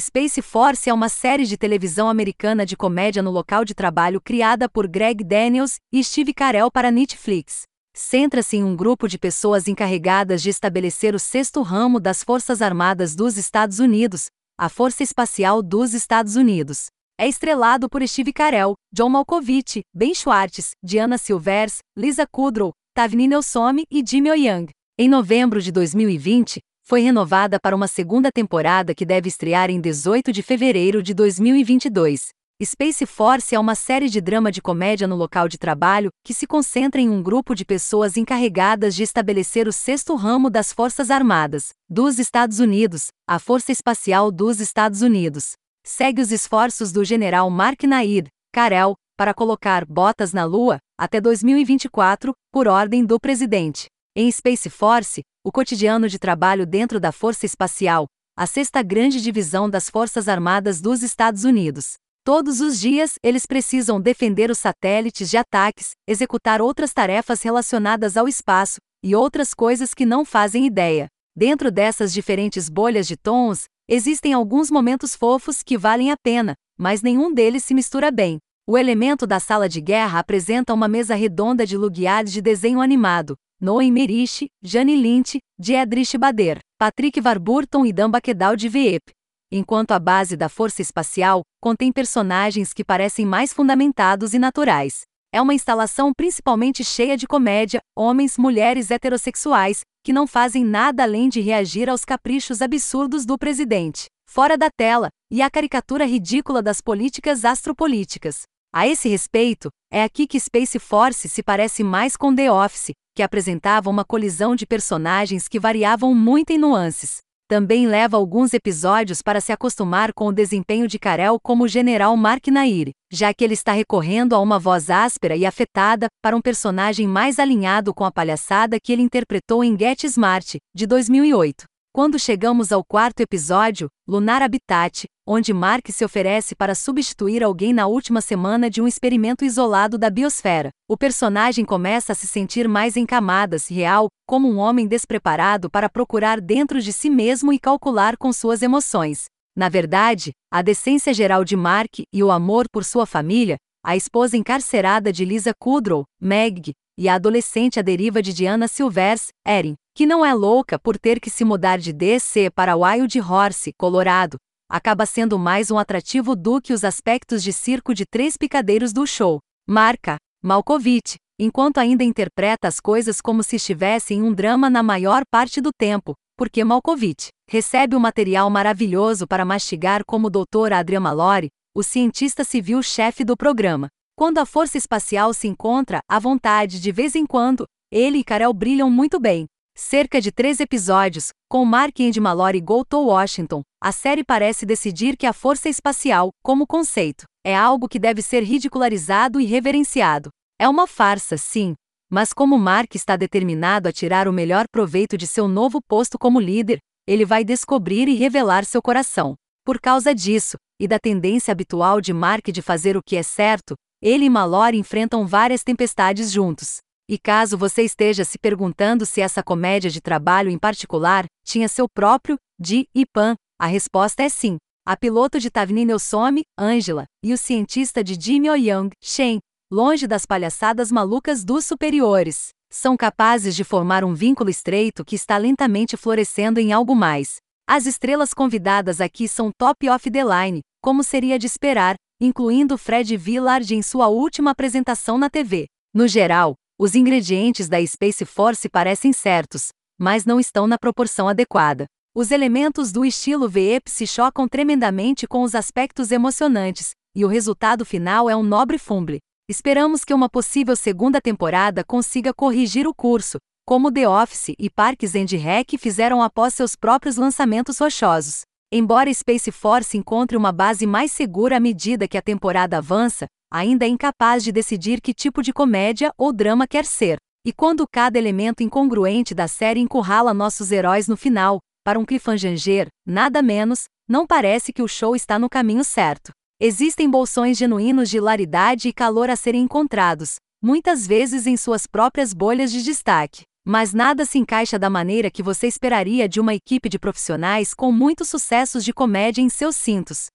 Space Force é uma série de televisão americana de comédia no local de trabalho criada por Greg Daniels e Steve Carell para Netflix. Centra-se em um grupo de pessoas encarregadas de estabelecer o sexto ramo das Forças Armadas dos Estados Unidos, a Força Espacial dos Estados Unidos. É estrelado por Steve Carell, John Malkovich, Ben Schwartz, Diana Silvers, Lisa Kudrow, Tavni Nelsome e Jimmy O. Young. Em novembro de 2020, foi renovada para uma segunda temporada que deve estrear em 18 de fevereiro de 2022. Space Force é uma série de drama de comédia no local de trabalho que se concentra em um grupo de pessoas encarregadas de estabelecer o sexto ramo das Forças Armadas dos Estados Unidos, a Força Espacial dos Estados Unidos. Segue os esforços do general Mark Nair, Karel, para colocar botas na Lua até 2024, por ordem do presidente. Em Space Force, o cotidiano de trabalho dentro da Força Espacial, a sexta grande divisão das Forças Armadas dos Estados Unidos. Todos os dias, eles precisam defender os satélites de ataques, executar outras tarefas relacionadas ao espaço e outras coisas que não fazem ideia. Dentro dessas diferentes bolhas de tons, existem alguns momentos fofos que valem a pena, mas nenhum deles se mistura bem. O elemento da sala de guerra apresenta uma mesa redonda de lugiads de desenho animado, Noem Merich, Jane Lynch, Diedrich Bader, Patrick Warburton e Dan Bakedal de Veep. Enquanto a base da força espacial contém personagens que parecem mais fundamentados e naturais. É uma instalação principalmente cheia de comédia, homens, mulheres heterossexuais, que não fazem nada além de reagir aos caprichos absurdos do presidente, fora da tela, e à caricatura ridícula das políticas astropolíticas. A esse respeito, é aqui que Space Force se parece mais com The Office, que apresentava uma colisão de personagens que variavam muito em nuances. Também leva alguns episódios para se acostumar com o desempenho de Karel como General Mark Nair, já que ele está recorrendo a uma voz áspera e afetada para um personagem mais alinhado com a palhaçada que ele interpretou em Get Smart, de 2008. Quando chegamos ao quarto episódio, Lunar Habitat, onde Mark se oferece para substituir alguém na última semana de um experimento isolado da biosfera, o personagem começa a se sentir mais em camadas real, como um homem despreparado para procurar dentro de si mesmo e calcular com suas emoções. Na verdade, a decência geral de Mark e o amor por sua família, a esposa encarcerada de Lisa Kudrow, Meg, e a adolescente à deriva de Diana Silvers, Erin, que não é louca por ter que se mudar de DC para Wild Horse, Colorado, acaba sendo mais um atrativo do que os aspectos de circo de três picadeiros do show. Marca, Malkovich, enquanto ainda interpreta as coisas como se estivesse em um drama na maior parte do tempo, porque Malkovich recebe o material maravilhoso para mastigar como o Dr. Adrian Mallory, o cientista civil-chefe do programa. Quando a força espacial se encontra à vontade de vez em quando, ele e Carol brilham muito bem, Cerca de três episódios, com Mark and Mallory go to Washington, a série parece decidir que a força espacial, como conceito, é algo que deve ser ridicularizado e reverenciado. É uma farsa, sim, mas como Mark está determinado a tirar o melhor proveito de seu novo posto como líder, ele vai descobrir e revelar seu coração. Por causa disso, e da tendência habitual de Mark de fazer o que é certo, ele e Mallory enfrentam várias tempestades juntos. E caso você esteja se perguntando se essa comédia de trabalho em particular tinha seu próprio Di e Pan, a resposta é sim. A piloto de Tavni Nelsome, Angela, e o cientista de Jimmy O. Young, Shen, longe das palhaçadas malucas dos superiores, são capazes de formar um vínculo estreito que está lentamente florescendo em algo mais. As estrelas convidadas aqui são top of the line, como seria de esperar, incluindo Fred Villard em sua última apresentação na TV. No geral, os ingredientes da Space Force parecem certos, mas não estão na proporção adequada. Os elementos do estilo VEP se chocam tremendamente com os aspectos emocionantes, e o resultado final é um nobre fumble. Esperamos que uma possível segunda temporada consiga corrigir o curso, como The Office e Parks and Rec fizeram após seus próprios lançamentos rochosos. Embora Space Force encontre uma base mais segura à medida que a temporada avança, ainda é incapaz de decidir que tipo de comédia ou drama quer ser. E quando cada elemento incongruente da série encurrala nossos heróis no final, para um cliffhanger, nada menos, não parece que o show está no caminho certo. Existem bolsões genuínos de hilaridade e calor a serem encontrados, muitas vezes em suas próprias bolhas de destaque. Mas nada se encaixa da maneira que você esperaria de uma equipe de profissionais com muitos sucessos de comédia em seus cintos.